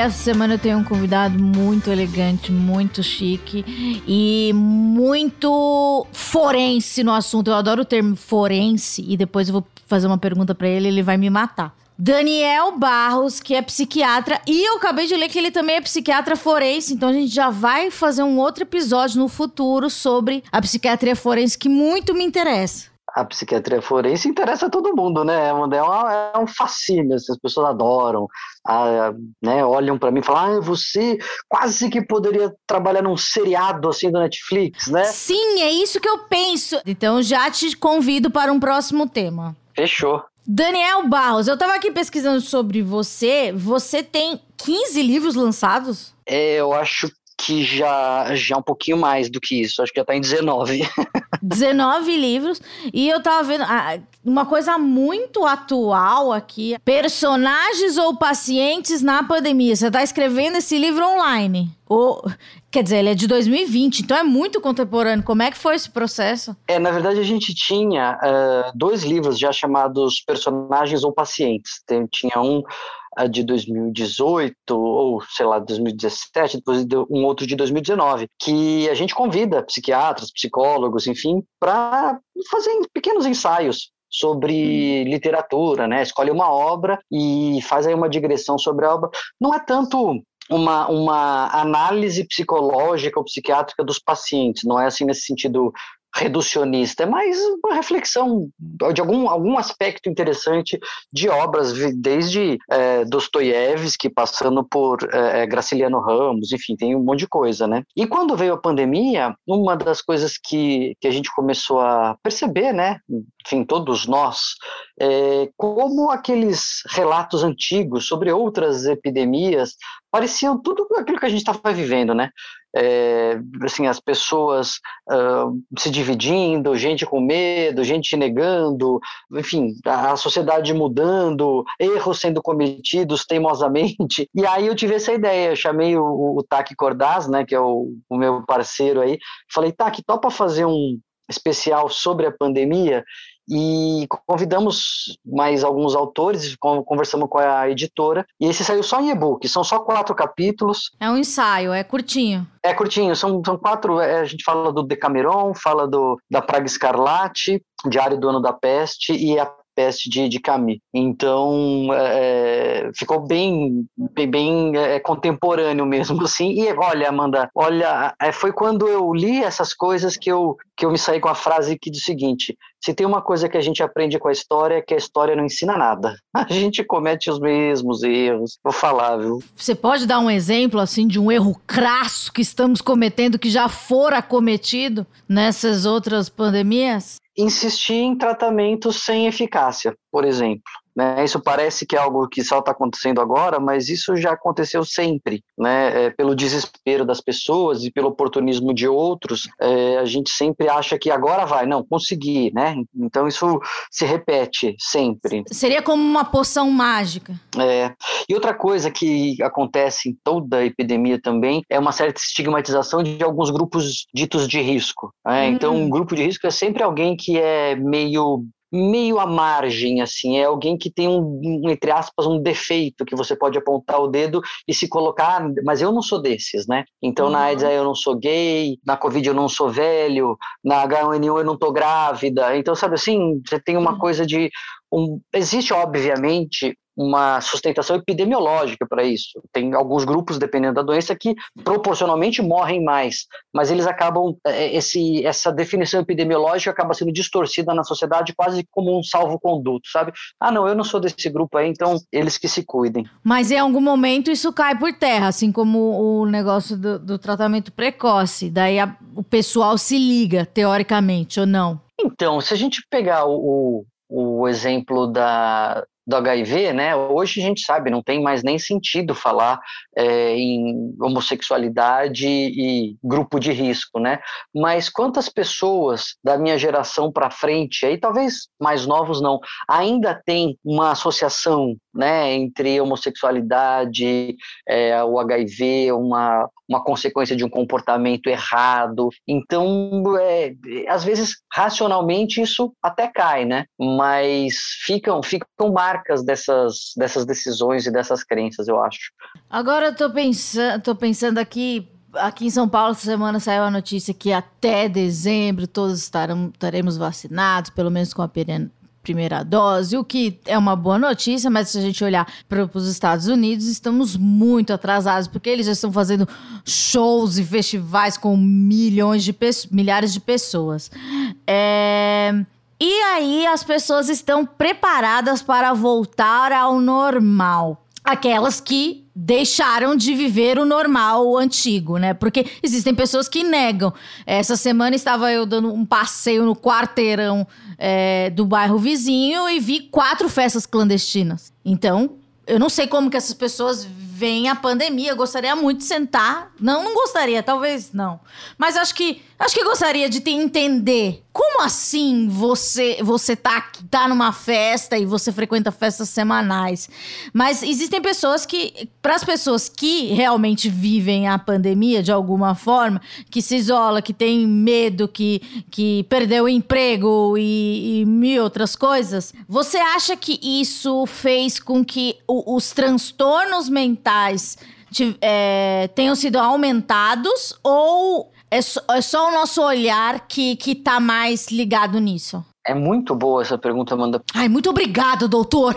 essa semana eu tenho um convidado muito elegante, muito chique e muito forense no assunto. Eu adoro o termo forense e depois eu vou fazer uma pergunta para ele, ele vai me matar. Daniel Barros, que é psiquiatra, e eu acabei de ler que ele também é psiquiatra forense, então a gente já vai fazer um outro episódio no futuro sobre a psiquiatria forense que muito me interessa a psiquiatria forense interessa a todo mundo, né? É, uma, é um fascínio, assim, as pessoas adoram, a, né, olham para mim e falam, ah, você quase que poderia trabalhar num seriado assim do Netflix, né? Sim, é isso que eu penso. Então já te convido para um próximo tema. Fechou. Daniel Barros, eu tava aqui pesquisando sobre você. Você tem 15 livros lançados? É, eu acho que já, já um pouquinho mais do que isso. Acho que já tá em 19. 19 livros. E eu tava vendo ah, uma coisa muito atual aqui: personagens ou pacientes na pandemia. Você tá escrevendo esse livro online. Ou, quer dizer, ele é de 2020, então é muito contemporâneo. Como é que foi esse processo? É, na verdade, a gente tinha uh, dois livros já chamados Personagens ou Pacientes. Tinha um a de 2018 ou sei lá 2017, depois um outro de 2019, que a gente convida psiquiatras, psicólogos, enfim, para fazer pequenos ensaios sobre literatura, né? Escolhe uma obra e faz aí uma digressão sobre a obra. Não é tanto uma, uma análise psicológica ou psiquiátrica dos pacientes, não é assim nesse sentido reducionista, é mais uma reflexão de algum, algum aspecto interessante de obras, desde é, Dostoiévski, passando por é, Graciliano Ramos, enfim, tem um monte de coisa, né? E quando veio a pandemia, uma das coisas que, que a gente começou a perceber, né, enfim, todos nós, é, como aqueles relatos antigos sobre outras epidemias pareciam tudo aquilo que a gente estava vivendo, né? É, assim, as pessoas uh, se dividindo, gente com medo, gente negando, enfim, a, a sociedade mudando, erros sendo cometidos teimosamente. E aí eu tive essa ideia, eu chamei o, o Taki Cordaz, né, que é o, o meu parceiro aí, falei, Taki, topa fazer um especial sobre a pandemia e convidamos mais alguns autores, conversamos com a editora, e esse saiu só em e-book, são só quatro capítulos. É um ensaio, é curtinho. É curtinho, são, são quatro, é, a gente fala do Decameron, fala do, da Praga Escarlate, Diário do Ano da Peste e a de, de Camus. Então, é, é, ficou bem, bem, bem é, contemporâneo mesmo, assim. E olha, Amanda, olha, é, foi quando eu li essas coisas que eu, que eu me saí com a frase que diz o seguinte: se tem uma coisa que a gente aprende com a história, é que a história não ensina nada. A gente comete os mesmos erros. Vou falar, viu? Você pode dar um exemplo, assim, de um erro crasso que estamos cometendo, que já fora cometido nessas outras pandemias? Insistir em tratamentos sem eficácia, por exemplo. Né? Isso parece que é algo que só está acontecendo agora, mas isso já aconteceu sempre. Né? É, pelo desespero das pessoas e pelo oportunismo de outros, é, a gente sempre acha que agora vai, não, conseguir. Né? Então isso se repete sempre. Seria como uma poção mágica. É. E outra coisa que acontece em toda a epidemia também é uma certa estigmatização de alguns grupos ditos de risco. Né? Hum. Então, um grupo de risco é sempre alguém que é meio meio à margem, assim, é alguém que tem um, entre aspas, um defeito que você pode apontar o dedo e se colocar, mas eu não sou desses, né? Então uhum. na AIDS eu não sou gay, na Covid eu não sou velho, na H1N1 eu não tô grávida, então sabe assim, você tem uma uhum. coisa de um, existe obviamente uma sustentação epidemiológica para isso. Tem alguns grupos, dependendo da doença, que proporcionalmente morrem mais, mas eles acabam, é, esse, essa definição epidemiológica acaba sendo distorcida na sociedade quase como um salvo-conduto, sabe? Ah, não, eu não sou desse grupo aí, então eles que se cuidem. Mas em algum momento isso cai por terra, assim como o negócio do, do tratamento precoce, daí a, o pessoal se liga, teoricamente, ou não? Então, se a gente pegar o, o, o exemplo da, do HIV, né? Hoje a gente sabe, não tem mais nem sentido falar é, em homossexualidade e grupo de risco, né? Mas quantas pessoas da minha geração para frente, aí talvez mais novos não, ainda tem uma associação, né, entre homossexualidade, é, o HIV, uma uma consequência de um comportamento errado. Então, é, às vezes, racionalmente, isso até cai, né? Mas ficam, ficam marcas dessas, dessas decisões e dessas crenças, eu acho. Agora eu tô pensando, tô pensando aqui aqui em São Paulo, essa semana saiu a notícia que até dezembro todos estarão, estaremos vacinados, pelo menos com a primeira dose, o que é uma boa notícia, mas se a gente olhar para os Estados Unidos, estamos muito atrasados, porque eles já estão fazendo shows e festivais com milhões de milhares de pessoas. É... E aí as pessoas estão preparadas para voltar ao normal. Aquelas que deixaram de viver o normal antigo, né? Porque existem pessoas que negam. Essa semana estava eu dando um passeio no quarteirão é, do bairro vizinho e vi quatro festas clandestinas. Então, eu não sei como que essas pessoas vem a pandemia. Eu gostaria muito de sentar. Não, não gostaria, talvez não. Mas acho que acho que gostaria de te entender. Como assim você você tá, tá numa festa e você frequenta festas semanais? Mas existem pessoas que, para as pessoas que realmente vivem a pandemia de alguma forma, que se isola, que tem medo, que, que perdeu o emprego e, e mil outras coisas, você acha que isso fez com que o, os transtornos mentais é, tenham sido aumentados ou é só, é só o nosso olhar que, que tá mais ligado nisso? É muito boa essa pergunta, Amanda. Ai, muito obrigado, doutor.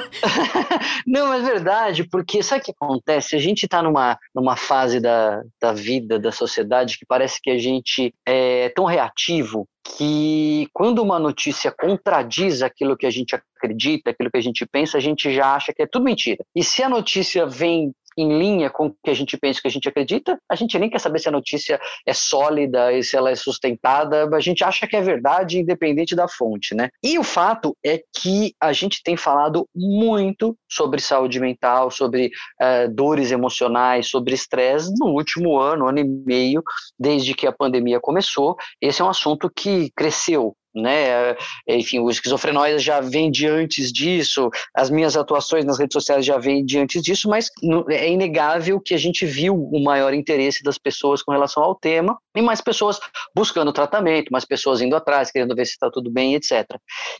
Não, é verdade, porque sabe o que acontece? A gente está numa, numa fase da, da vida, da sociedade, que parece que a gente é tão reativo que quando uma notícia contradiz aquilo que a gente acredita, aquilo que a gente pensa, a gente já acha que é tudo mentira. E se a notícia vem em linha com o que a gente pensa, o que a gente acredita, a gente nem quer saber se a notícia é sólida e se ela é sustentada, a gente acha que é verdade independente da fonte, né? E o fato é que a gente tem falado muito sobre saúde mental, sobre uh, dores emocionais, sobre estresse no último ano, ano e meio, desde que a pandemia começou. Esse é um assunto que cresceu né? Enfim, o esquizofrenóide já vem de antes disso, as minhas atuações nas redes sociais já vêm de antes disso, mas é inegável que a gente viu o maior interesse das pessoas com relação ao tema e mais pessoas buscando tratamento, mais pessoas indo atrás, querendo ver se está tudo bem, etc.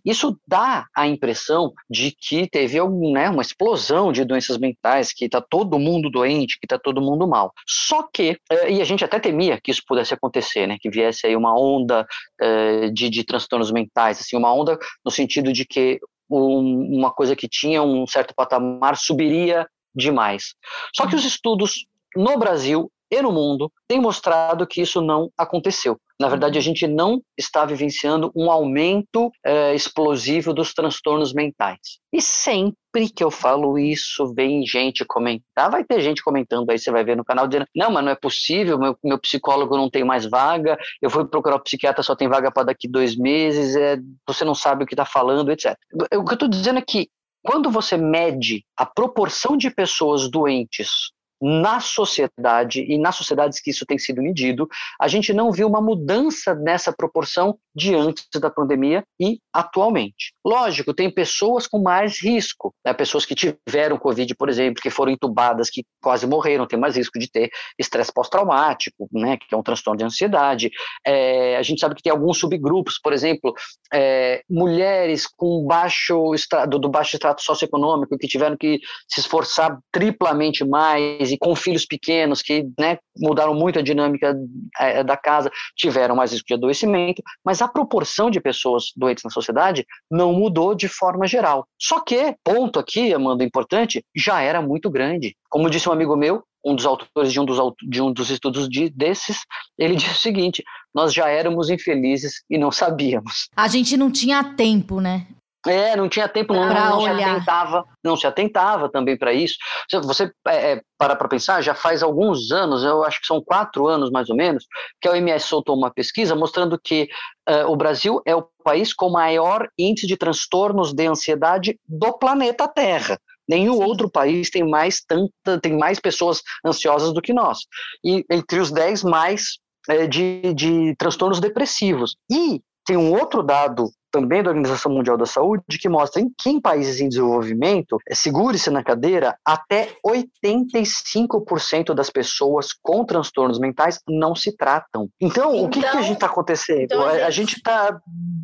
Isso dá a impressão de que teve algum, né, uma explosão de doenças mentais, que está todo mundo doente, que está todo mundo mal. Só que, eh, e a gente até temia que isso pudesse acontecer, né, que viesse aí uma onda uh, de, de transtornos mentais, assim, uma onda no sentido de que um, uma coisa que tinha um certo patamar subiria demais. Só que os estudos no Brasil e no mundo têm mostrado que isso não aconteceu. Na verdade, a gente não está vivenciando um aumento é, explosivo dos transtornos mentais. E sempre que eu falo isso, vem gente comentar. Vai ter gente comentando aí, você vai ver no canal, dizendo: não, mas não é possível, meu, meu psicólogo não tem mais vaga, eu fui procurar o psiquiatra, só tem vaga para daqui dois meses, é, você não sabe o que está falando, etc. O que eu estou dizendo é que quando você mede a proporção de pessoas doentes na sociedade e nas sociedades que isso tem sido medido, a gente não viu uma mudança nessa proporção de antes da pandemia e atualmente. Lógico, tem pessoas com mais risco, né? pessoas que tiveram Covid, por exemplo, que foram entubadas, que quase morreram, tem mais risco de ter estresse pós-traumático, né? que é um transtorno de ansiedade. É, a gente sabe que tem alguns subgrupos, por exemplo, é, mulheres com baixo do, do baixo extrato socioeconômico que tiveram que se esforçar triplamente mais e com filhos pequenos que né, mudaram muito a dinâmica é, da casa, tiveram mais risco de adoecimento, mas a proporção de pessoas doentes na sociedade não mudou de forma geral. Só que, ponto aqui, Amanda, importante, já era muito grande. Como disse um amigo meu, um dos autores de um dos, de um dos estudos de, desses, ele disse o seguinte: nós já éramos infelizes e não sabíamos. A gente não tinha tempo, né? É, não tinha tempo, não, não se atentava, não se atentava também para isso. Você é, é, para para pensar, já faz alguns anos, eu acho que são quatro anos mais ou menos, que a OMS soltou uma pesquisa mostrando que uh, o Brasil é o país com maior índice de transtornos de ansiedade do planeta Terra. Nenhum Sim. outro país tem mais tanta, tem mais pessoas ansiosas do que nós. E entre os dez mais é, de, de transtornos depressivos. E tem um outro dado também da Organização Mundial da Saúde, que mostra que em países em desenvolvimento, é, segure-se na cadeira, até 85% das pessoas com transtornos mentais não se tratam. Então, então o que, que a então, gente está acontecendo? Então a gente está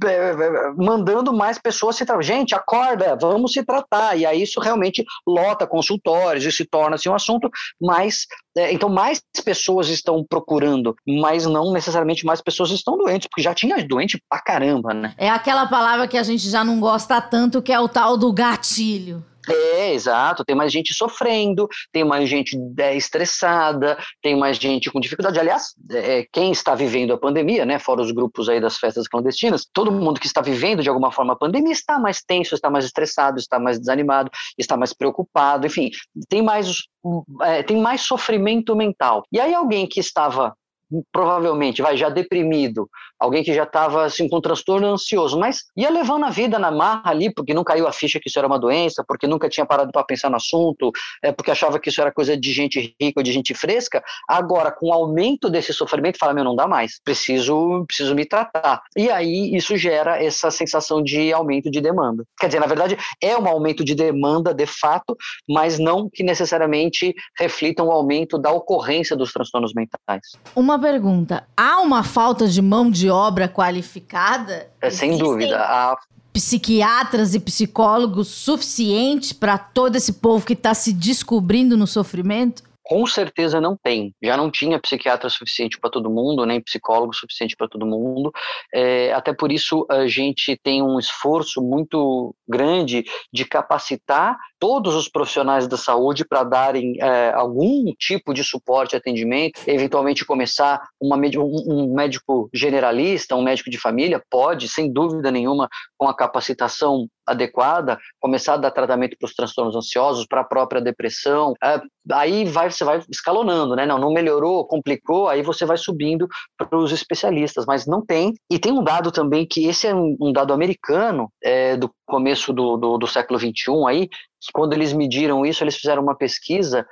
é, é, mandando mais pessoas se tratar. Gente, acorda, vamos se tratar. E aí isso realmente lota consultórios e se torna assim, um assunto mais. É, então, mais pessoas estão procurando, mas não necessariamente mais pessoas estão doentes, porque já tinha doente pra caramba, né? É aquela palavra que a gente já não gosta tanto, que é o tal do gatilho. É, exato. Tem mais gente sofrendo, tem mais gente é, estressada, tem mais gente com dificuldade. Aliás, é, quem está vivendo a pandemia, né, fora os grupos aí das festas clandestinas, todo mundo que está vivendo de alguma forma a pandemia está mais tenso, está mais estressado, está mais desanimado, está mais preocupado, enfim, tem mais, é, tem mais sofrimento mental. E aí alguém que estava provavelmente vai já deprimido, alguém que já estava assim com um transtorno ansioso, mas ia levando a vida na marra ali, porque não caiu a ficha que isso era uma doença, porque nunca tinha parado para pensar no assunto, é, porque achava que isso era coisa de gente rica de gente fresca. Agora, com o aumento desse sofrimento, fala: meu, não dá mais, preciso, preciso me tratar. E aí isso gera essa sensação de aumento de demanda. Quer dizer, na verdade, é um aumento de demanda de fato, mas não que necessariamente reflita um aumento da ocorrência dos transtornos mentais. Uma pergunta: há uma falta de mão de obra qualificada? É, sem dúvida. Há psiquiatras e psicólogos suficientes para todo esse povo que está se descobrindo no sofrimento? com certeza não tem. Já não tinha psiquiatra suficiente para todo mundo, nem psicólogo suficiente para todo mundo. É, até por isso a gente tem um esforço muito grande de capacitar todos os profissionais da saúde para darem é, algum tipo de suporte atendimento, eventualmente começar uma, um médico generalista, um médico de família, pode, sem dúvida nenhuma, com a capacitação adequada, começar a dar tratamento para os transtornos ansiosos, para a própria depressão. É, aí vai, você vai escalonando, né? Não, não melhorou, complicou, aí você vai subindo para os especialistas, mas não tem. E tem um dado também que esse é um, um dado americano é, do começo do, do, do século XXI aí, que quando eles mediram isso, eles fizeram uma pesquisa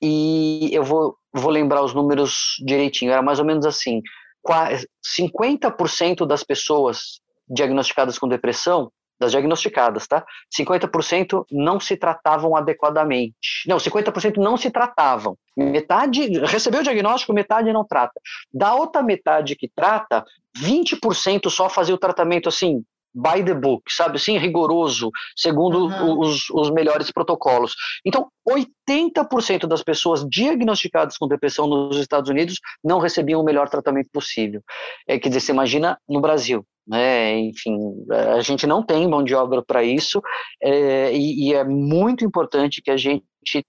e eu vou, vou lembrar os números direitinho, era mais ou menos assim, 50% das pessoas diagnosticadas com depressão das diagnosticadas, tá? 50% não se tratavam adequadamente. Não, 50% não se tratavam. Metade recebeu o diagnóstico, metade não trata. Da outra metade que trata, 20% só fazia o tratamento assim, by the book, sabe assim, rigoroso, segundo uhum. os, os melhores protocolos. Então, 80% das pessoas diagnosticadas com depressão nos Estados Unidos não recebiam o melhor tratamento possível. É, quer dizer, você imagina no Brasil, né? Enfim, a gente não tem mão de obra para isso é, e, e, é muito importante que a gente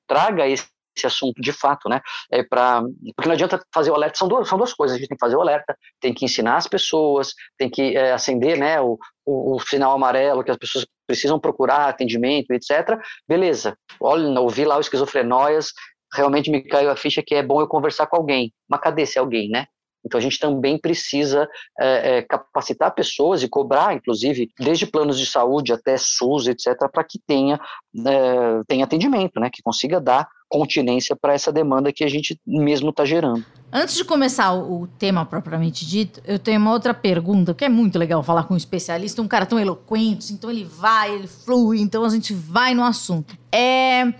traga esse esse assunto de fato, né? É para porque não adianta fazer o alerta, são duas, são duas coisas. A gente tem que fazer o alerta, tem que ensinar as pessoas, tem que é, acender, né? O, o, o, sinal amarelo que as pessoas precisam procurar atendimento, etc. Beleza? Olha, ouvi lá o esquizofrenóias, realmente me caiu a ficha que é bom eu conversar com alguém. Mas cadê esse alguém, né? Então a gente também precisa é, é, capacitar pessoas e cobrar, inclusive, desde planos de saúde até SUS, etc., para que tenha, é, tenha atendimento, né, que consiga dar continência para essa demanda que a gente mesmo está gerando. Antes de começar o, tema propriamente dito, eu tenho uma outra pergunta, que é muito legal falar com um especialista, um cara tão eloquente, então ele vai, ele flui, então a gente vai no assunto. É,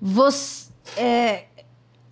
você, é,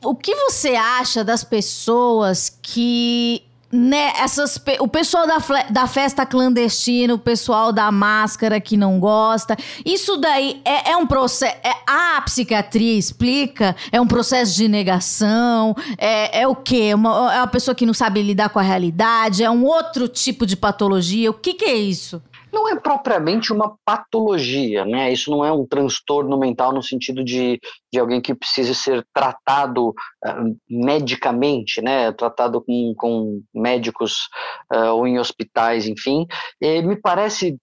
o que você acha das pessoas que né, essas, o pessoal da, da festa clandestina, o pessoal da máscara que não gosta, isso daí é, é um processo. É, a psiquiatria explica? É um processo de negação? É, é o quê? Uma, é uma pessoa que não sabe lidar com a realidade? É um outro tipo de patologia? O que, que é isso? Não é propriamente uma patologia, né? Isso não é um transtorno mental no sentido de, de alguém que precise ser tratado uh, medicamente, né? Tratado com, com médicos uh, ou em hospitais, enfim. E me parece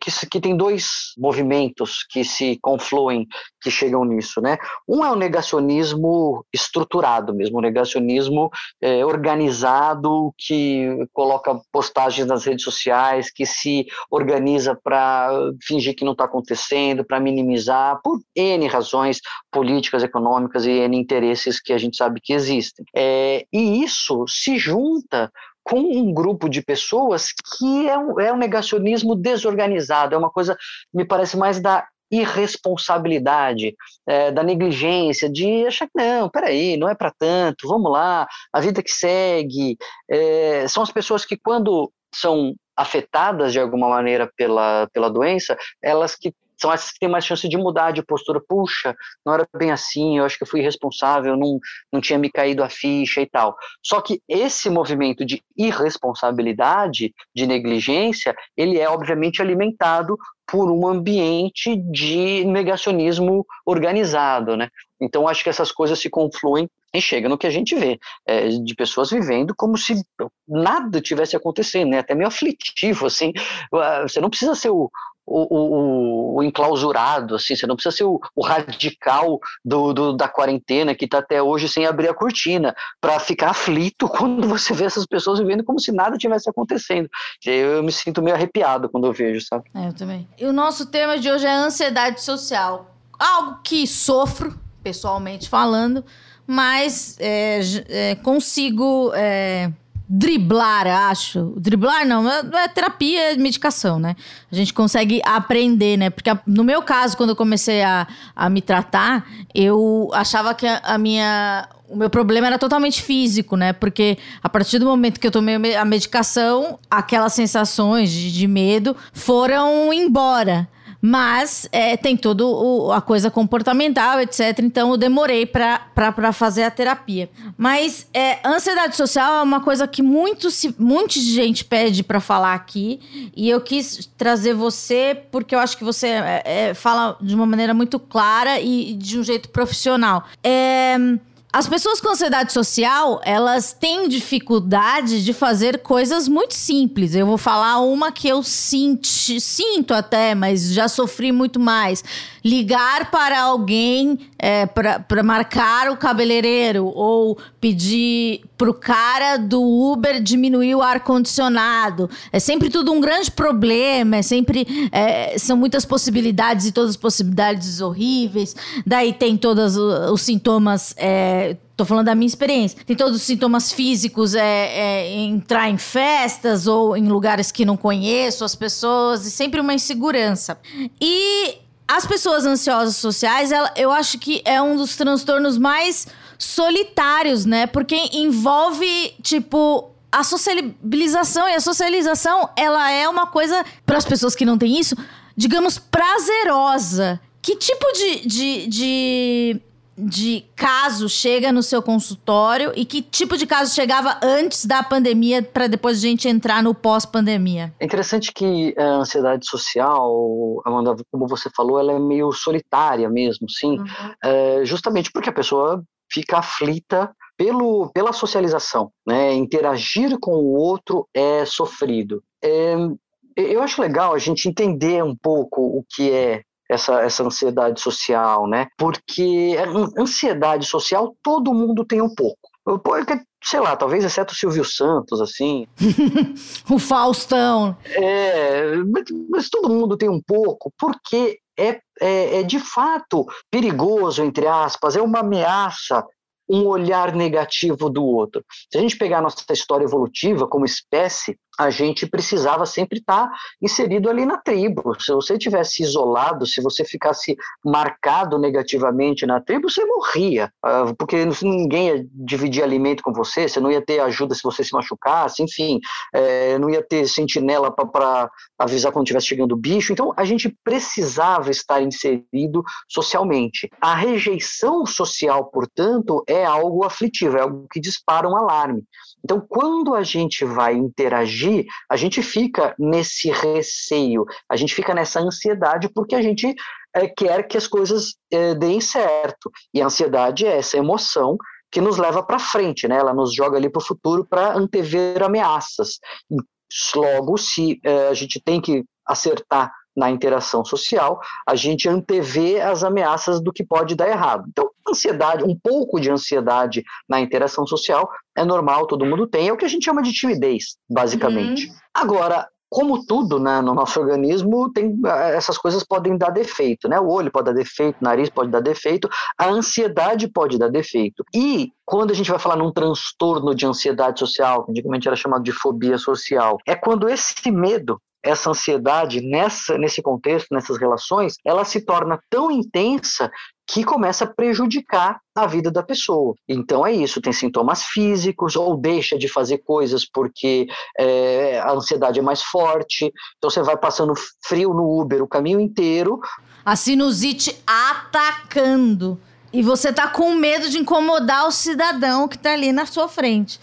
que, que tem dois movimentos que se confluem, que chegam nisso, né? Um é o negacionismo estruturado mesmo, o negacionismo é, organizado que coloca postagens nas redes sociais, que se organiza para fingir que não está acontecendo, para minimizar, por N razões políticas, econômicas e N interesses que a gente sabe que existem. É, e isso se junta com um grupo de pessoas que é um, é um negacionismo desorganizado, é uma coisa, me parece mais da irresponsabilidade, é, da negligência, de achar que não, peraí, não é para tanto, vamos lá, a vida que segue. É, são as pessoas que, quando são afetadas de alguma maneira pela, pela doença, elas que são essas que têm mais chance de mudar de postura. Puxa, não era bem assim, eu acho que eu fui irresponsável, não, não tinha me caído a ficha e tal. Só que esse movimento de irresponsabilidade, de negligência, ele é obviamente alimentado por um ambiente de negacionismo organizado, né? Então acho que essas coisas se confluem e chega no que a gente vê, é, de pessoas vivendo como se nada tivesse acontecendo, né? Até meio aflitivo, assim. Você não precisa ser o, o, o, o, enclausurado, assim, você não precisa ser o, o radical do, do, da quarentena que está até hoje sem abrir a cortina, para ficar aflito quando você vê essas pessoas vivendo como se nada tivesse acontecendo. Eu, eu me sinto meio arrepiado quando eu vejo, sabe? É, eu também. E o nosso tema de hoje é ansiedade social. Algo que sofro, pessoalmente falando, mas é, é, consigo é, driblar, acho. Driblar não, é, é terapia, é medicação, né? A gente consegue aprender, né? Porque no meu caso, quando eu comecei a, a me tratar, eu achava que a, a minha o meu problema era totalmente físico, né? Porque a partir do momento que eu tomei a medicação, aquelas sensações de, de medo foram embora. Mas é, tem toda a coisa comportamental, etc. Então eu demorei para fazer a terapia. Mas é, ansiedade social é uma coisa que muito, muita gente pede para falar aqui. E eu quis trazer você porque eu acho que você é, é, fala de uma maneira muito clara e de um jeito profissional. É. As pessoas com ansiedade social, elas têm dificuldade de fazer coisas muito simples. Eu vou falar uma que eu sinto, sinto até, mas já sofri muito mais. Ligar para alguém é, para marcar o cabeleireiro ou pedir pro cara do Uber diminuir o ar-condicionado. É sempre tudo um grande problema, é sempre. É, são muitas possibilidades e todas as possibilidades horríveis. Daí tem todos os sintomas. É, Tô falando da minha experiência. Tem todos os sintomas físicos, é, é, entrar em festas ou em lugares que não conheço as pessoas, e sempre uma insegurança. E as pessoas ansiosas sociais, ela, eu acho que é um dos transtornos mais solitários, né? Porque envolve, tipo, a socialização. E a socialização, ela é uma coisa, para as pessoas que não têm isso, digamos, prazerosa. Que tipo de, de, de, de caso chega no seu consultório e que tipo de caso chegava antes da pandemia para depois a gente entrar no pós-pandemia? É interessante que a ansiedade social, Amanda, como você falou, ela é meio solitária mesmo, sim, uhum. é, justamente porque a pessoa fica aflita pelo, pela socialização, né? Interagir com o outro é sofrido. É, eu acho legal a gente entender um pouco o que é essa, essa ansiedade social, né? Porque ansiedade social todo mundo tem um pouco. Porque, sei lá, talvez exceto o Silvio Santos, assim. o Faustão. É, mas, mas, todo mundo tem um pouco, porque é, é, é de fato perigoso, entre aspas, é uma ameaça um olhar negativo do outro. Se a gente pegar a nossa história evolutiva como espécie, a gente precisava sempre estar inserido ali na tribo. Se você tivesse isolado, se você ficasse marcado negativamente na tribo, você morria, ah, porque ninguém ia dividir alimento com você, você não ia ter ajuda se você se machucasse, enfim, é, não ia ter sentinela para avisar quando estivesse chegando o bicho. Então, a gente precisava estar inserido socialmente. A rejeição social, portanto, é algo aflitivo, é algo que dispara um alarme. Então, quando a gente vai interagir, a gente fica nesse receio, a gente fica nessa ansiedade, porque a gente é, quer que as coisas é, deem certo. E a ansiedade é essa emoção que nos leva para frente, né? Ela nos joga ali para o futuro para antever ameaças. Logo, se uh, a gente tem que acertar na interação social, a gente antevê as ameaças do que pode dar errado. Então, ansiedade, um pouco de ansiedade na interação social é normal, todo mundo tem, é o que a gente chama de timidez, basicamente. Uhum. Agora, como tudo né, no nosso organismo, tem, essas coisas podem dar defeito, né? O olho pode dar defeito, o nariz pode dar defeito, a ansiedade pode dar defeito. E quando a gente vai falar num transtorno de ansiedade social, que antigamente era chamado de fobia social, é quando esse medo essa ansiedade nessa, nesse contexto, nessas relações, ela se torna tão intensa que começa a prejudicar a vida da pessoa. Então é isso, tem sintomas físicos, ou deixa de fazer coisas porque é, a ansiedade é mais forte, então você vai passando frio no Uber o caminho inteiro. A sinusite atacando. E você tá com medo de incomodar o cidadão que tá ali na sua frente.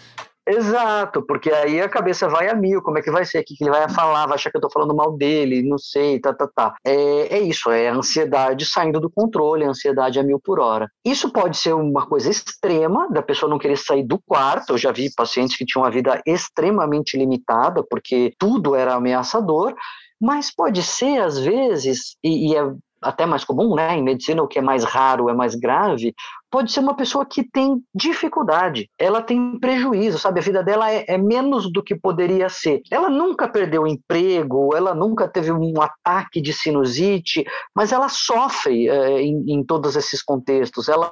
Exato, porque aí a cabeça vai a mil, como é que vai ser, o que ele vai falar, vai achar que eu tô falando mal dele, não sei, tá, tá, tá. É, é isso, é a ansiedade saindo do controle, a ansiedade a mil por hora. Isso pode ser uma coisa extrema, da pessoa não querer sair do quarto, eu já vi pacientes que tinham uma vida extremamente limitada, porque tudo era ameaçador, mas pode ser, às vezes, e, e é até mais comum, né? Em medicina, o que é mais raro é mais grave, pode ser uma pessoa que tem dificuldade, ela tem prejuízo, sabe? A vida dela é, é menos do que poderia ser. Ela nunca perdeu emprego, ela nunca teve um ataque de sinusite, mas ela sofre é, em, em, todos esses contextos. Ela,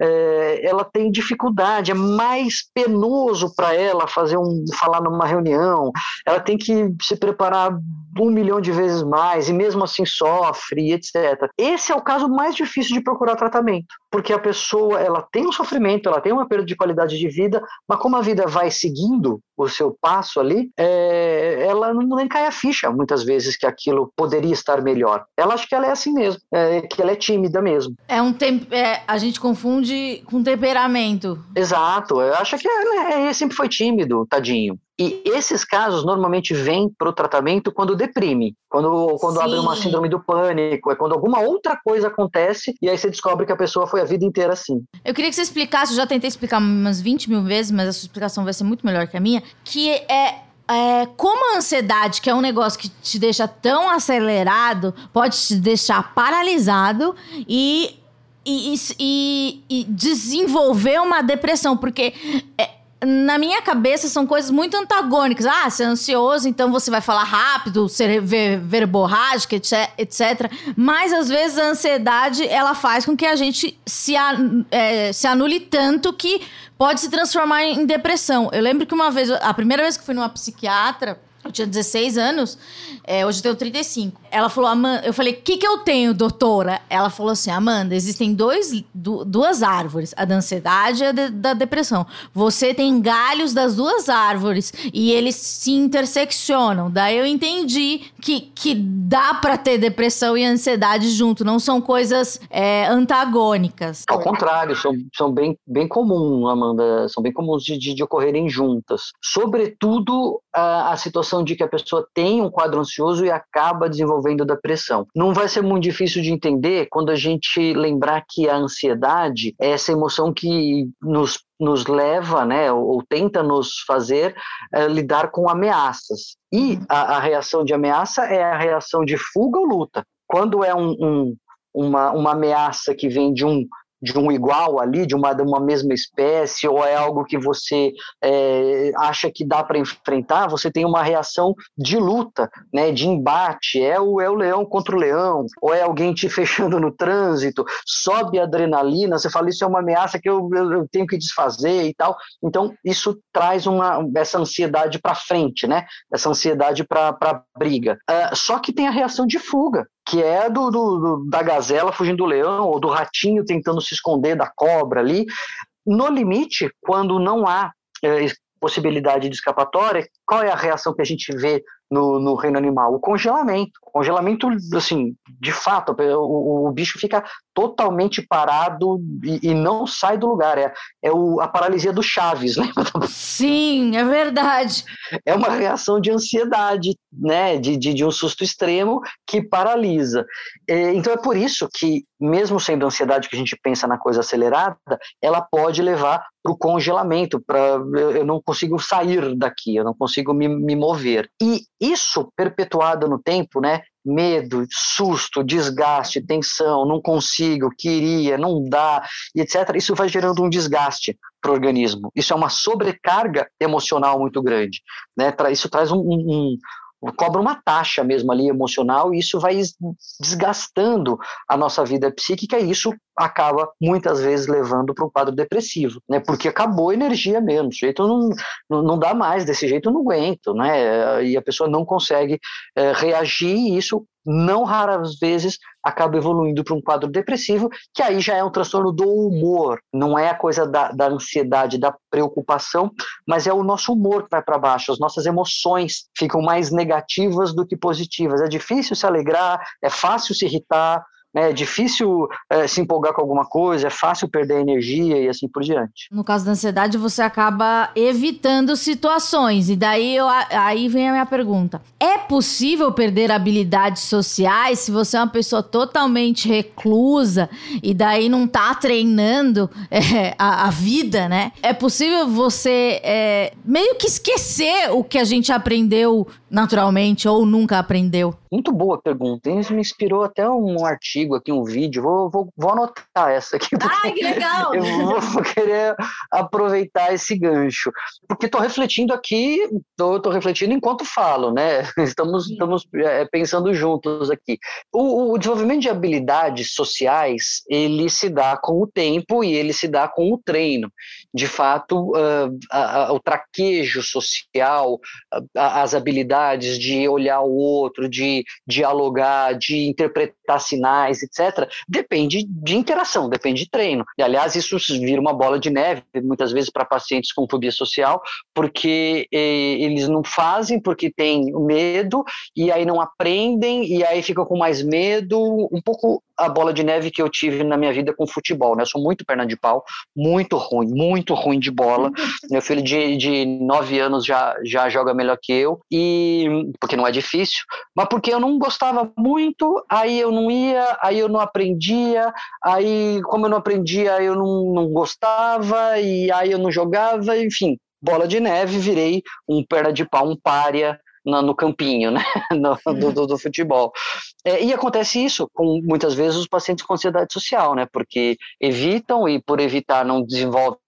é, ela tem dificuldade, é mais penoso para ela fazer um falar numa reunião. Ela tem que se preparar um milhão de vezes mais e mesmo assim sofre, etc. Esse é o caso mais difícil de procurar tratamento, porque a pessoa pessoa ela tem um sofrimento, ela tem uma perda de qualidade de vida, mas como a vida vai seguindo o seu passo ali, é, ela não nem cai a ficha muitas vezes que aquilo poderia estar melhor. Ela acha que ela é assim mesmo, é, que ela é tímida mesmo. É um tempo, é, a gente confunde com temperamento. Exato, eu acho que é, sempre foi tímido, tadinho. E esses casos normalmente vêm para o tratamento quando deprime, quando, quando abre uma síndrome do pânico, é quando alguma outra coisa acontece e aí você descobre que a pessoa foi a vida inteira assim. Eu queria que você explicasse, eu já tentei explicar umas 20 mil vezes, mas a sua explicação vai ser muito melhor que a minha, que é é, como a ansiedade, que é um negócio que te deixa tão acelerado, pode te deixar paralisado e, e, e, e desenvolver uma depressão, porque é, na minha cabeça são coisas muito antagônicas. Ah, você é ansioso, então você vai falar rápido, ser ver, verborrágica, etc. Mas às vezes a ansiedade ela faz com que a gente se, é, se anule tanto que pode se transformar em depressão. Eu lembro que uma vez, a primeira vez que fui numa psiquiatra, eu tinha 16 anos, é, hoje eu tenho 35. Ela falou, Amanda, eu falei, o que, que eu tenho, doutora? Ela falou assim, Amanda, existem dois, du duas árvores, a da ansiedade e a de, da depressão. Você tem galhos das duas árvores e eles se interseccionam. Daí eu entendi que, que dá para ter depressão e ansiedade junto, não são coisas é, antagônicas. Ao contrário, são, são bem, bem comuns, Amanda, são bem comuns de, de, de ocorrerem juntas. Sobretudo a, a situação de que a pessoa tem um quadro ansioso e acaba desenvolvendo depressão. Não vai ser muito difícil de entender quando a gente lembrar que a ansiedade é essa emoção que nos nos leva, né, ou, tenta nos fazer é, lidar com ameaças. E a, a, reação de ameaça é a reação de fuga ou luta. Quando é um, um, uma, uma ameaça que vem de um de um igual ali, de uma, de uma mesma espécie, ou é algo que você é, acha que dá para enfrentar, você tem uma reação de luta, né, de embate. É o, é o leão contra o leão, ou é alguém te fechando no trânsito, sobe a adrenalina, você fala, isso é uma ameaça que eu, eu, eu tenho que desfazer e tal. Então, isso traz uma, essa ansiedade para frente, né? Essa ansiedade para briga. Uh, só que tem a reação de fuga, que é do, do, da gazela fugindo do leão, ou do ratinho tentando se esconder da cobra ali. No limite, quando não há é, possibilidade de escapatória, qual é a reação que a gente vê no, no reino animal? O congelamento. Congelamento, assim, de fato, o, o bicho fica totalmente parado e, e, não sai do lugar. É, é o, a paralisia do Chaves, né? Sim, é verdade. É uma reação de ansiedade, né? De, de, de um susto extremo que paralisa. É, então é por isso que, mesmo sendo ansiedade que a gente pensa na coisa acelerada, ela pode levar para o congelamento, para eu não consigo sair daqui, eu não consigo me, me mover. E isso perpetuado no tempo, né? Medo, susto, desgaste, tensão, não consigo, queria, não dá, etc. Isso vai gerando um desgaste para o organismo. Isso é uma sobrecarga emocional muito grande. Né? Isso traz um, um, cobra uma taxa mesmo ali emocional e isso vai desgastando a nossa vida psíquica e isso acaba muitas vezes levando para um quadro depressivo, né? Porque acabou a energia mesmo, o jeito não, não dá mais, desse jeito eu não aguento, né? E a pessoa não consegue é, reagir e isso não raras vezes acaba evoluindo para um quadro depressivo, que aí já é um transtorno do humor, não é a coisa da, da ansiedade, da preocupação, mas é o nosso humor que vai para baixo, as nossas emoções ficam mais negativas do que positivas. É difícil se alegrar, é fácil se irritar, né? É difícil é, se empolgar com alguma coisa, é fácil perder energia e assim por diante. No caso da ansiedade, você acaba evitando situações. E daí eu, aí vem a minha pergunta: é possível perder habilidades sociais se você é uma pessoa totalmente reclusa e daí não tá treinando é, a, a, vida, né? É possível você é, meio que esquecer o que a gente aprendeu naturalmente ou nunca aprendeu? Muito boa pergunta. Isso me inspirou até um artigo aqui, um vídeo. Vou, vou, vou anotar essa aqui. Ai, que legal! Eu vou, vou querer aproveitar esse gancho. Porque estou refletindo aqui, estou refletindo enquanto falo, né? Estamos, estamos é, pensando juntos aqui. O, o, desenvolvimento de habilidades sociais, ele se dá com o tempo e ele se dá com o treino. De fato, uh, o traquejo social, as habilidades de olhar o outro, de dialogar, de interpretar sinais, etc., depende de interação, depende de treino. E, aliás, isso vira uma bola de neve, muitas vezes, para pacientes com fobia social, porque eh, eles não fazem porque têm medo, e aí não aprendem, e aí ficam com mais medo. Um pouco a bola de neve que eu tive na minha vida com futebol, né? Eu sou muito perna de pau, muito ruim, muito ruim de bola. Meu filho de, de nove anos já, já joga melhor que eu, e porque não é difícil, mas porque eu não gostava muito, aí eu não ia, aí eu não aprendia, aí como eu não aprendia, eu não, não gostava, e aí eu não jogava, enfim, bola de neve, virei um perna de pau, um pária, no, no campinho, né, no, do, do, do, futebol. É, e acontece isso com muitas vezes os pacientes com ansiedade social, né, porque evitam e por evitar não desenvolvem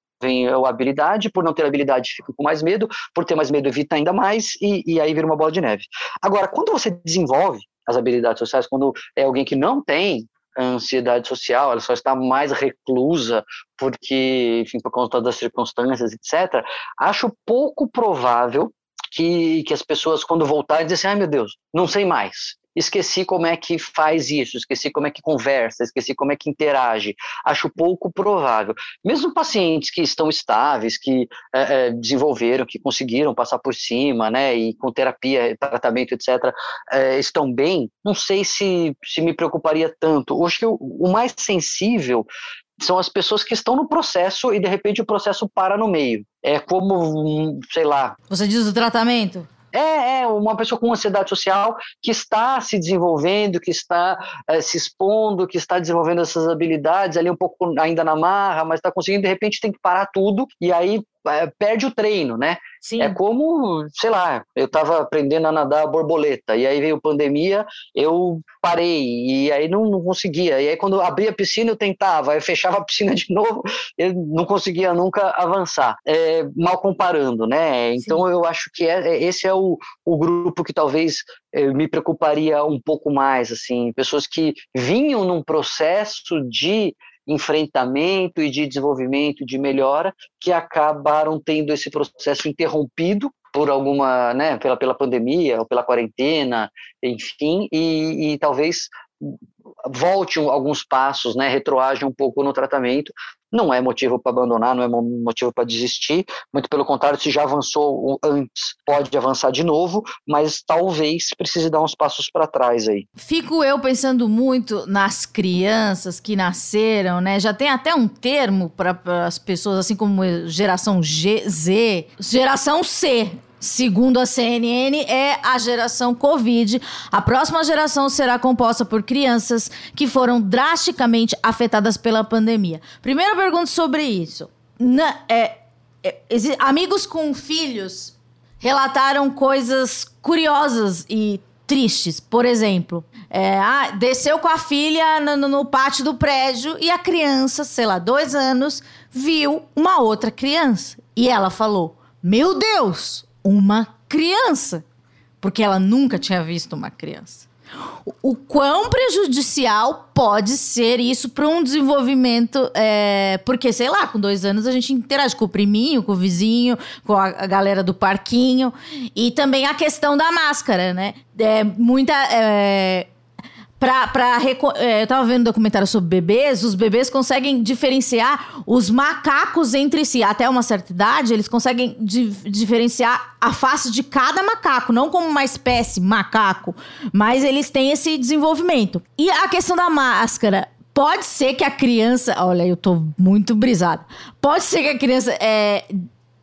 a habilidade, por não ter habilidade ficam com mais medo, por ter mais medo evita ainda mais e, e aí vira uma bola de neve. Agora, quando você desenvolve as habilidades sociais, quando é alguém que não tem ansiedade social, ela só está mais reclusa porque, enfim, por conta das circunstâncias, etc. Acho pouco provável que, que as pessoas, quando voltarem, dizem assim, ai meu Deus, não sei mais. Esqueci como é que faz isso, esqueci como é que conversa, esqueci como é que interage. Acho pouco provável. Mesmo pacientes que estão estáveis, que é, desenvolveram, que conseguiram passar por cima, né, e com terapia, tratamento, etc., é, estão bem, não sei se, se me preocuparia tanto. Acho que o mais sensível são as pessoas que estão no processo e de repente o processo para no meio. É como, sei lá. Você diz o tratamento? É, é uma pessoa com ansiedade social que está se desenvolvendo, que está é, se expondo, que está desenvolvendo essas habilidades ali um pouco ainda na marra, mas está conseguindo, de repente tem que parar tudo. E aí perde o treino, né? Sim. É como, sei lá, eu estava aprendendo a nadar borboleta, e aí veio pandemia, eu parei, e aí não, não conseguia. E aí quando abria a piscina eu tentava, eu fechava a piscina de novo, eu não conseguia nunca avançar. É, mal comparando, né? Então Sim. eu acho que é, é, esse é o, o grupo que talvez é, me preocuparia um pouco mais, assim, pessoas que vinham num processo de enfrentamento e de desenvolvimento, de melhora, que acabaram tendo esse processo interrompido por alguma, né, pela, pela pandemia ou pela quarentena, enfim, e, e talvez volte alguns passos, né, retroage um pouco no tratamento. Não é motivo para abandonar, não é motivo para desistir, muito pelo contrário, se já avançou antes, pode avançar de novo, mas talvez precise dar uns passos para trás aí. Fico eu pensando muito nas crianças que nasceram, né? Já tem até um termo para as pessoas, assim como geração G, Z, geração C, Segundo a CNN, é a geração Covid. A próxima geração será composta por crianças que foram drasticamente afetadas pela pandemia. Primeira pergunta sobre isso. Na, é, é, amigos com filhos relataram coisas curiosas e tristes. Por exemplo, é, ah, desceu com a filha no, no, pátio do prédio e a criança, sei lá, dois anos, viu uma outra criança. E ela falou: Meu Deus, uma criança, porque ela nunca tinha visto uma criança. O, quão prejudicial pode ser isso para um desenvolvimento? É, porque, sei lá, com dois anos a gente interage com o priminho, com o vizinho, com a, a galera do parquinho. E também a questão da máscara, né? É, muita. É, Pra, pra, é, eu tava vendo um documentário sobre bebês, os bebês conseguem diferenciar os macacos entre si. Até uma certa idade, eles conseguem di diferenciar a face de cada macaco, não como uma espécie macaco, mas eles têm esse desenvolvimento. E a questão da máscara, pode ser que a criança. Olha, eu tô muito brisada. Pode ser que a criança é,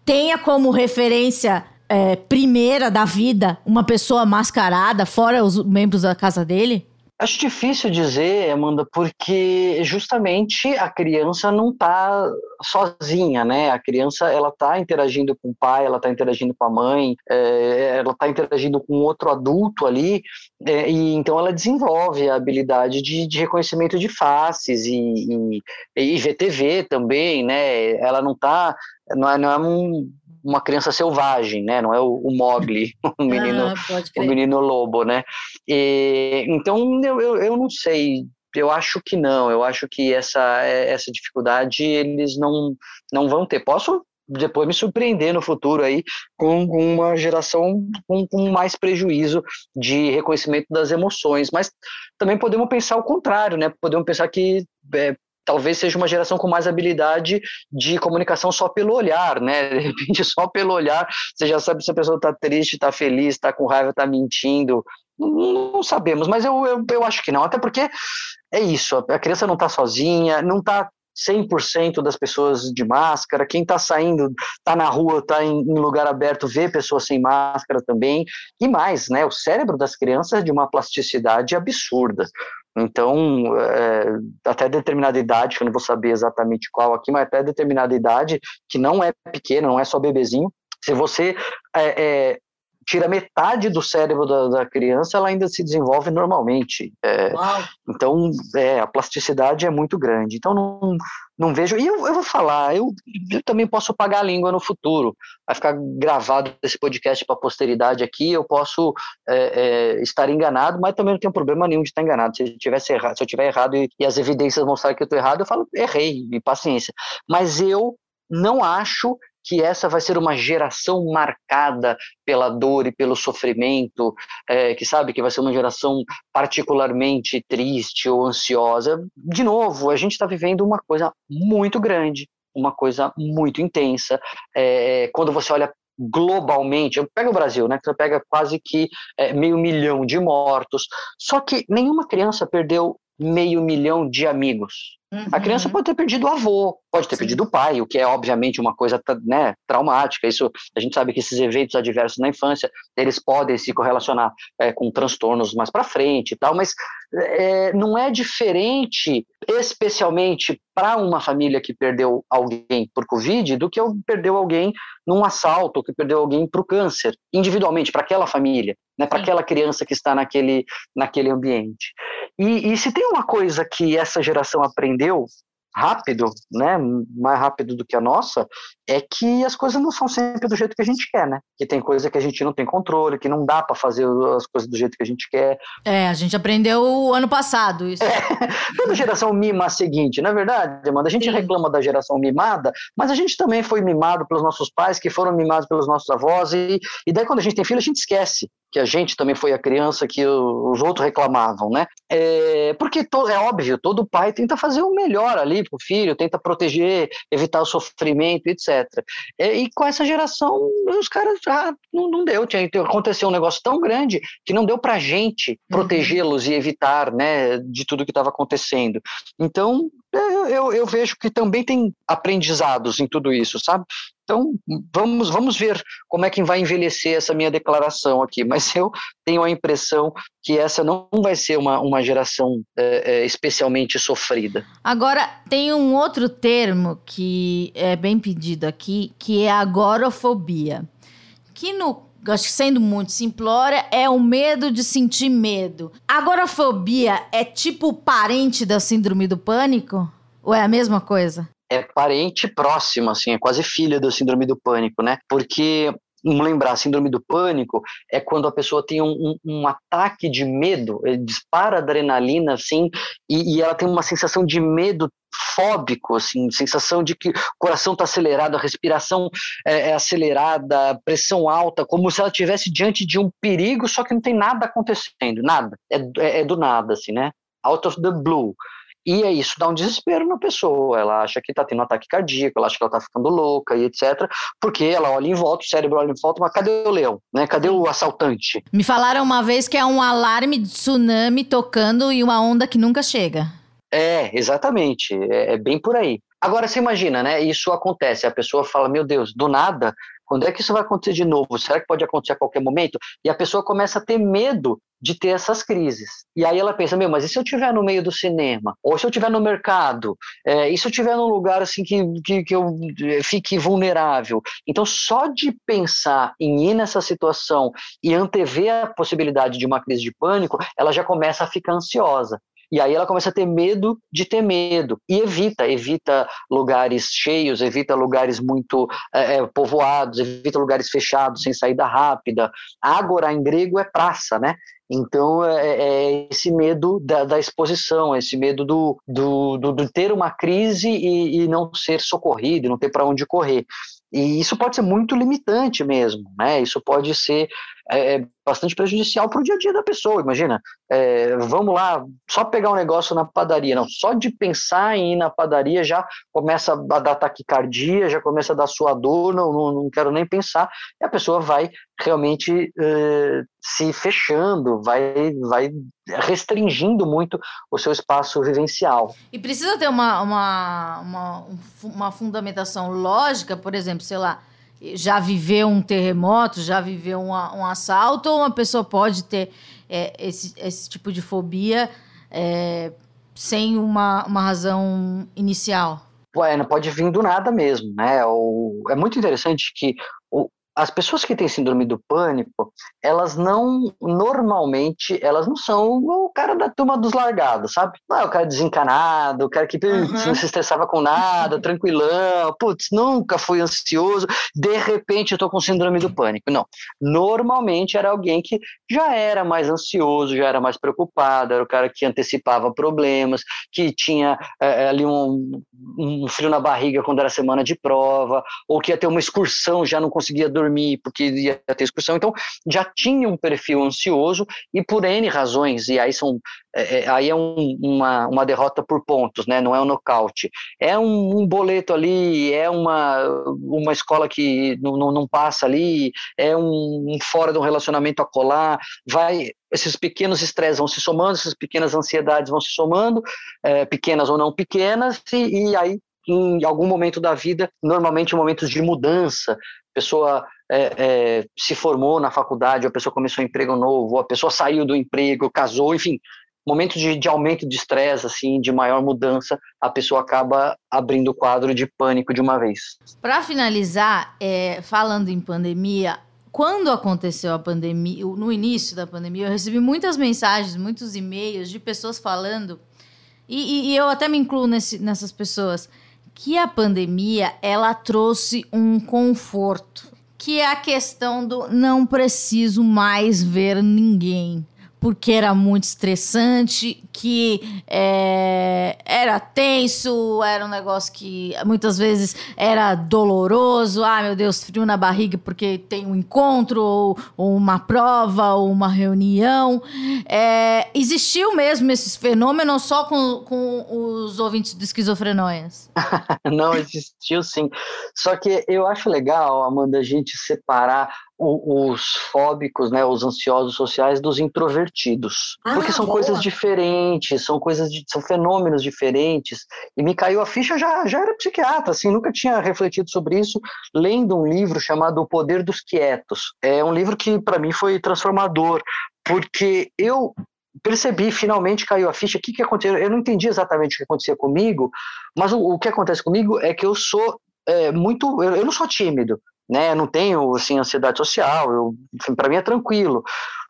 tenha como referência é, primeira da vida uma pessoa mascarada, fora os membros da casa dele? Acho difícil dizer, Amanda, porque justamente a criança não está sozinha, né? A criança ela está interagindo com o pai, ela está interagindo com a mãe, é, ela está interagindo com outro adulto ali, é, e então ela desenvolve a habilidade de, de reconhecimento de faces e, e, e VTV também, né? Ela não está, não é, não é um uma criança selvagem, né? Não é o, o Mogli, o menino, ah, o menino lobo, né? E, então eu, eu, eu não sei. Eu acho que não. Eu acho que essa essa dificuldade eles não não vão ter. Posso depois me surpreender no futuro aí com uma geração com, com, mais prejuízo de reconhecimento das emoções, mas também podemos pensar o contrário, né? Podemos pensar que é, talvez seja uma geração com mais habilidade de comunicação só pelo olhar, né? De repente, só pelo olhar, você já sabe se a pessoa está triste, está feliz, está com raiva, está mentindo. Não, sabemos, mas eu, eu, eu acho que não, até porque é isso, a criança não está sozinha, não está 100% das pessoas de máscara, quem está saindo, está na rua, está em, em, lugar aberto, vê pessoas sem máscara também, e mais, né, o cérebro das crianças é de uma plasticidade absurda, então, é, até determinada idade, que eu não vou saber exatamente qual aqui, mas até determinada idade, que não é pequena, não é só bebezinho, se você é, é, tira metade do cérebro da, da, criança, ela ainda se desenvolve normalmente. É, então, é, a plasticidade é muito grande. Então, não, não vejo. E eu, eu vou falar, eu, eu, também posso pagar a língua no futuro. Vai ficar gravado esse podcast para a posteridade aqui. Eu posso é, é, estar enganado, mas também não tenho problema nenhum de estar enganado. Se eu tivesse errado, se eu tiver errado e, e as evidências mostrarem que eu estou errado, eu falo errei, e paciência. Mas eu não acho que essa vai ser uma geração marcada pela dor e pelo sofrimento, é, que sabe que vai ser uma geração particularmente triste ou ansiosa. De novo, a gente está vivendo uma coisa muito grande, uma coisa muito intensa. É, quando você olha globalmente, pega o Brasil, né? Você pega quase que é, meio milhão de mortos. Só que nenhuma criança perdeu meio milhão de amigos. Uhum. A criança pode ter perdido o avô, pode ter Sim. perdido o pai, o que é obviamente uma coisa né, traumática. Isso a gente sabe que esses eventos adversos na infância eles podem se correlacionar é, com transtornos mais para frente e tal, mas é, não é diferente, especialmente para uma família que perdeu alguém por Covid, do que perdeu alguém num assalto, que perdeu alguém para o câncer, individualmente para aquela família, né, para aquela criança que está naquele naquele ambiente. E, e se tem uma coisa que essa geração aprendeu rápido, né, mais rápido do que a nossa, é que as coisas não são sempre do jeito que a gente quer, né? Que tem coisa que a gente não tem controle, que não dá para fazer as coisas do jeito que a gente quer. É, a gente aprendeu ano passado isso. É, toda geração mima a seguinte, não é verdade, Amanda? A gente Sim. reclama da geração mimada, mas a gente também foi mimado pelos nossos pais, que foram mimados pelos nossos avós, e, e daí quando a gente tem filho, a gente esquece que a gente também foi a criança que os outros reclamavam, né? É, porque to, é óbvio, todo pai tenta fazer o melhor ali para o filho, tenta proteger, evitar o sofrimento, etc. É, e com essa geração, os caras já não, não deu, tinha, aconteceu um negócio tão grande que não deu para a gente uhum. protegê-los e evitar, né, de tudo que estava acontecendo. Então, eu, eu, eu, vejo que também tem aprendizados em tudo isso, sabe? Então, vamos, vamos ver como é que vai envelhecer essa minha declaração aqui, mas eu tenho a impressão que essa não vai ser uma, uma geração é, é, especialmente sofrida. Agora, tem um outro termo que é bem pedido aqui, que é agorafobia, que no acho que sendo muito simplória, é o medo de sentir medo. Agorafobia é tipo parente da síndrome do pânico? Ou é a mesma coisa? É parente próximo, assim, é quase filha da síndrome do pânico, né? Porque vamos lembrar, síndrome do pânico é quando a pessoa tem um, um, um ataque de medo, dispara adrenalina, assim, e, e, ela tem uma sensação de medo fóbico, assim, sensação de que o coração está acelerado, a respiração é, é, acelerada, pressão alta, como se ela estivesse diante de um perigo, só que não tem nada acontecendo, nada, é, é, é do nada, assim, né? Out of the blue. E é isso dá um desespero na pessoa. Ela acha que está tendo um ataque cardíaco, ela acha que ela está ficando louca e etc. Porque ela olha em volta, o cérebro olha em volta, mas cadê o leão? Né? Cadê o assaltante? Me falaram uma vez que é um alarme de tsunami tocando e uma onda que nunca chega. É, exatamente. É, é bem por aí. Agora, você imagina, né? Isso acontece. A pessoa fala, meu Deus, do nada quando é que isso vai acontecer de novo? Será que pode acontecer a qualquer momento? E a pessoa começa a ter medo de ter essas crises. E aí ela pensa, meu, mas e se eu estiver no meio do cinema? Ou se eu estiver no mercado? É, e se eu estiver num lugar assim que, que, que eu eh, fique vulnerável? Então, só de pensar em ir nessa situação e antever a possibilidade de uma crise de pânico, ela já começa a ficar ansiosa. E aí ela começa a ter medo de ter medo e evita, evita lugares cheios, evita lugares muito é, é, povoados, evita lugares fechados sem saída rápida. Ágora em grego é praça, né? Então é, é esse medo da, da, exposição, esse medo do, do, do, do ter uma crise e, e, não ser socorrido, não ter para onde correr. E isso pode ser muito limitante mesmo, né? Isso pode ser é, é bastante prejudicial para o dia a dia da pessoa. Imagina, é, vamos lá, só pegar um negócio na padaria, não, só de pensar em ir na padaria já começa a dar taquicardia, já começa a dar suador, não, não, não quero nem pensar, e a pessoa vai realmente é, se fechando, vai, vai restringindo muito o seu espaço vivencial. E precisa ter uma, uma, uma, uma fundamentação lógica, por exemplo, sei lá, já viveu um terremoto, já viveu um, um assalto, ou uma pessoa pode ter é, esse, esse tipo de fobia é, sem uma, uma razão inicial? Bueno, pode vir do nada mesmo, né? O, é muito interessante que o, as pessoas que têm síndrome do pânico, elas não, normalmente, elas não são o cara da turma dos largados, sabe? Não é o cara desencanado, o cara que uhum. não se estressava com nada, tranquilão, putz, nunca fui ansioso, de repente eu tô com síndrome do pânico. Não. Normalmente era alguém que já era mais ansioso, já era mais preocupado, era o cara que antecipava problemas, que tinha é, ali um, um frio na barriga quando era semana de prova, ou que ia ter uma excursão, já não conseguia dormir dormir porque ia ter excursão. Então, já tinha um perfil ansioso e por N razões, e aí são é, é, aí é um, uma, uma derrota por pontos, né? não é um nocaute. É um, um boleto ali, é uma, uma escola que não, não, não passa ali, é um, um, fora de um relacionamento a colar, vai, esses pequenos estresses vão se somando, essas pequenas ansiedades vão se somando, é, pequenas ou não pequenas, e, e aí em algum momento da vida, normalmente momentos de mudança, pessoa é, é, se formou na faculdade, a pessoa começou um emprego novo, a pessoa saiu do emprego, casou, enfim, momentos de, de aumento de estresse, assim, de maior mudança, a pessoa acaba abrindo o quadro de pânico de uma vez. Para finalizar, é, falando em pandemia, quando aconteceu a pandemia, no início da pandemia, eu recebi muitas mensagens, muitos e-mails de pessoas falando, e, e, e eu até me incluo nesse, nessas pessoas, que a pandemia ela trouxe um conforto, que é a questão do não preciso mais ver ninguém porque era muito estressante, que é, era tenso, era um negócio que muitas vezes era doloroso. Ah, meu Deus, frio na barriga porque tem um encontro, ou, ou uma prova, ou uma reunião. É, existiu mesmo esses fenômenos só com, com os ouvintes do Esquizofrenóias? Não, existiu sim. Só que eu acho legal, Amanda, a gente separar os fóbicos, né, os ansiosos sociais dos introvertidos, ah, porque são boa. coisas diferentes, são coisas, de, são fenômenos diferentes. E me caiu a ficha já já era psiquiatra, assim, nunca tinha refletido sobre isso, lendo um livro chamado O Poder dos Quietos. É um livro que para mim foi transformador, porque eu percebi, finalmente caiu a ficha, o que, que aconteceu? Eu não entendi exatamente o que acontecia comigo, mas o, o que acontece comigo é que eu sou é, muito. Eu, eu não sou tímido, né? Não tenho assim ansiedade social, eu, para mim é tranquilo.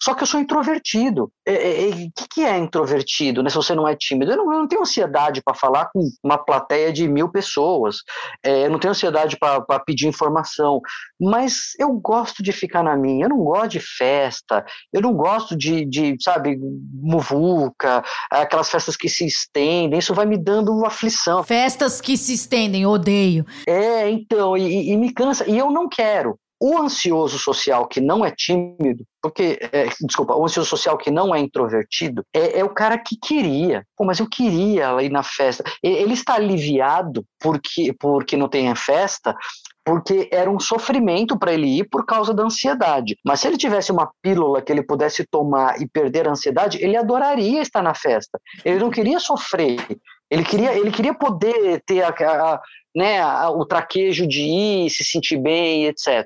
Só que eu sou introvertido. O é, é, é, que, que é introvertido, né? Se você não é tímido, eu não, eu não tenho ansiedade para falar com uma plateia de mil pessoas. É, eu não tenho ansiedade para pedir informação. Mas eu gosto de ficar na minha. Eu não gosto de festa. Eu não gosto de, de sabe, muvuca, aquelas festas que se estendem. Isso vai me dando aflição. Festas que se estendem, odeio. É, então, e, e me cansa. E eu não quero. O ansioso social que não é tímido, porque, é, desculpa, o ansioso social que não é introvertido, é, é, o cara que queria. Pô, mas eu queria ir na festa. Ele está aliviado porque, porque não tem festa, porque era um sofrimento para ele ir por causa da ansiedade. Mas se ele tivesse uma pílula que ele pudesse tomar e perder a ansiedade, ele adoraria estar na festa. Ele não queria sofrer. Ele queria, ele queria poder ter a, a né, a, o traquejo de ir, se sentir bem, etc.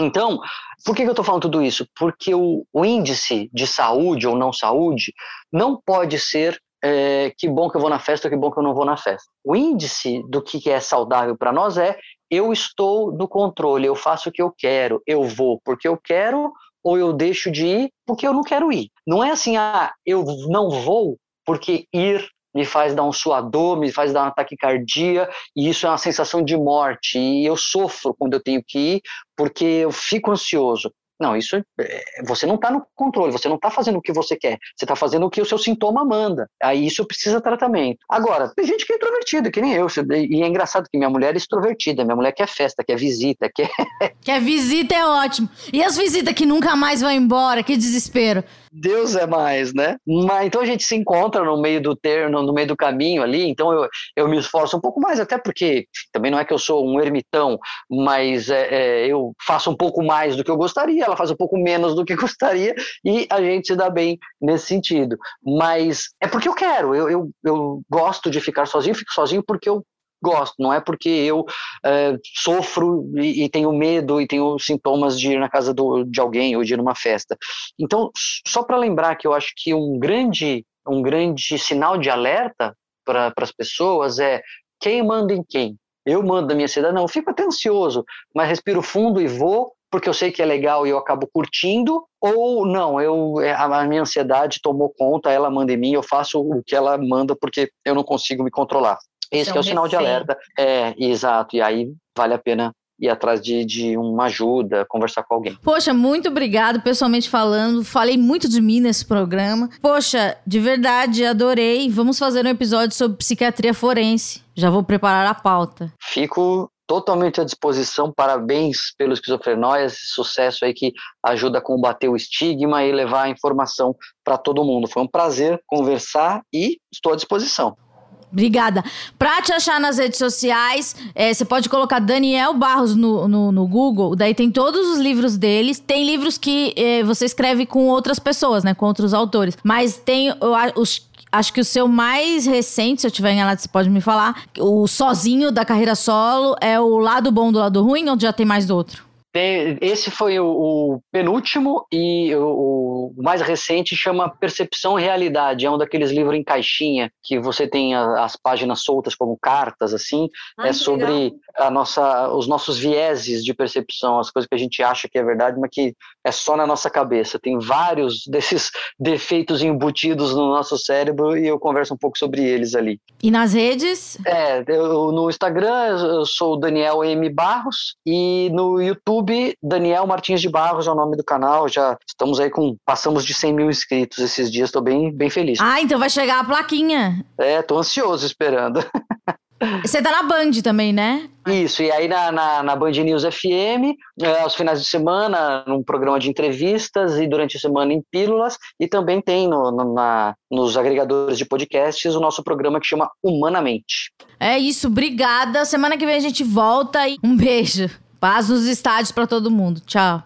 Então, por que, eu estou falando tudo isso? Porque o, o, índice de saúde ou não saúde não pode ser é, que bom que eu vou na festa ou que bom que eu não vou na festa. O índice do que é saudável para nós é eu estou no controle, eu faço o que eu quero, eu vou porque eu quero ou eu deixo de ir porque eu não quero ir. Não é assim, ah, eu não vou porque ir me faz dar um suador, me faz dar uma taquicardia, e isso é uma sensação de morte. E eu sofro quando eu tenho que ir, porque eu fico ansioso. Não, isso é, você não está no controle, você não está fazendo o que você quer, você está fazendo o que o seu sintoma manda. Aí isso precisa tratamento. Agora, tem gente que é introvertida, que nem eu. E é engraçado que minha mulher é extrovertida, minha mulher quer festa, quer visita, quer. Quer visita é ótimo. E as visitas que nunca mais vão embora, que desespero. Deus é mais, né? Mas então a gente se encontra no meio do terno, no meio do caminho ali, então eu, eu me esforço um pouco mais, até porque também não é que eu sou um ermitão, mas é, é, eu faço um pouco mais do que eu gostaria, ela faz um pouco menos do que gostaria, e a gente se dá bem nesse sentido. Mas é porque eu quero, eu, eu, eu gosto de ficar sozinho, fico sozinho porque eu gosto, não é porque eu é, sofro e, e, tenho medo e tenho sintomas de ir na casa do, de alguém ou de ir numa festa. Então, só para lembrar que eu acho que um grande, um grande sinal de alerta para as pessoas é quem manda em quem. Eu mando da minha cidade, não, eu fico até ansioso, mas respiro fundo e vou porque eu sei que é legal e eu acabo curtindo, ou não, eu é, a minha ansiedade tomou conta, ela manda em mim, eu faço o que ela manda porque eu não consigo me controlar. Esse é, é o sinal refém. de alerta. É, exato. E aí vale a pena ir atrás de, de uma ajuda, conversar com alguém. Poxa, muito obrigado, pessoalmente falando. Falei muito de mim nesse programa. Poxa, de verdade, adorei. Vamos fazer um episódio sobre psiquiatria forense. Já vou preparar a pauta. Fico totalmente à disposição. Parabéns pelo esquizofrenóia, esse sucesso aí que ajuda a combater o estigma e levar a informação para todo mundo. Foi um prazer conversar e estou à disposição. Obrigada. Pra te achar nas redes sociais, é, você pode colocar Daniel Barros no, no, no, Google, daí tem todos os livros deles. Tem livros que é, você escreve com outras pessoas, né? Com outros autores. Mas tem os Acho que o seu mais recente, se eu tiver enganado, você pode me falar. O sozinho da carreira solo é o lado bom do lado ruim ou já tem mais do outro? Esse foi o, o penúltimo e o, o, mais recente chama Percepção Realidade. É um daqueles livros em caixinha que você tem a, as páginas soltas como cartas, assim. Ai, é sobre a nossa, os nossos vieses de percepção, as coisas que a gente acha que é verdade, mas que é só na nossa cabeça. Tem vários desses defeitos embutidos no nosso cérebro e eu converso um pouco sobre eles ali. E nas redes? É, eu, no Instagram eu sou Daniel M. Barros e no YouTube Daniel Martins de Barros é o nome do canal. Já estamos aí com. Passamos de 100 mil inscritos esses dias, estou bem, bem feliz. Ah, então vai chegar a plaquinha. É, tô ansioso esperando. Você tá na Band também, né? Isso, e aí na, na, na Band News FM, é, aos finais de semana, num programa de entrevistas e durante a semana em pílulas, e também tem no, no, na, nos agregadores de podcasts o nosso programa que chama Humanamente. É isso, obrigada. Semana que vem a gente volta e um beijo. Paz nos estádios para todo mundo. Tchau.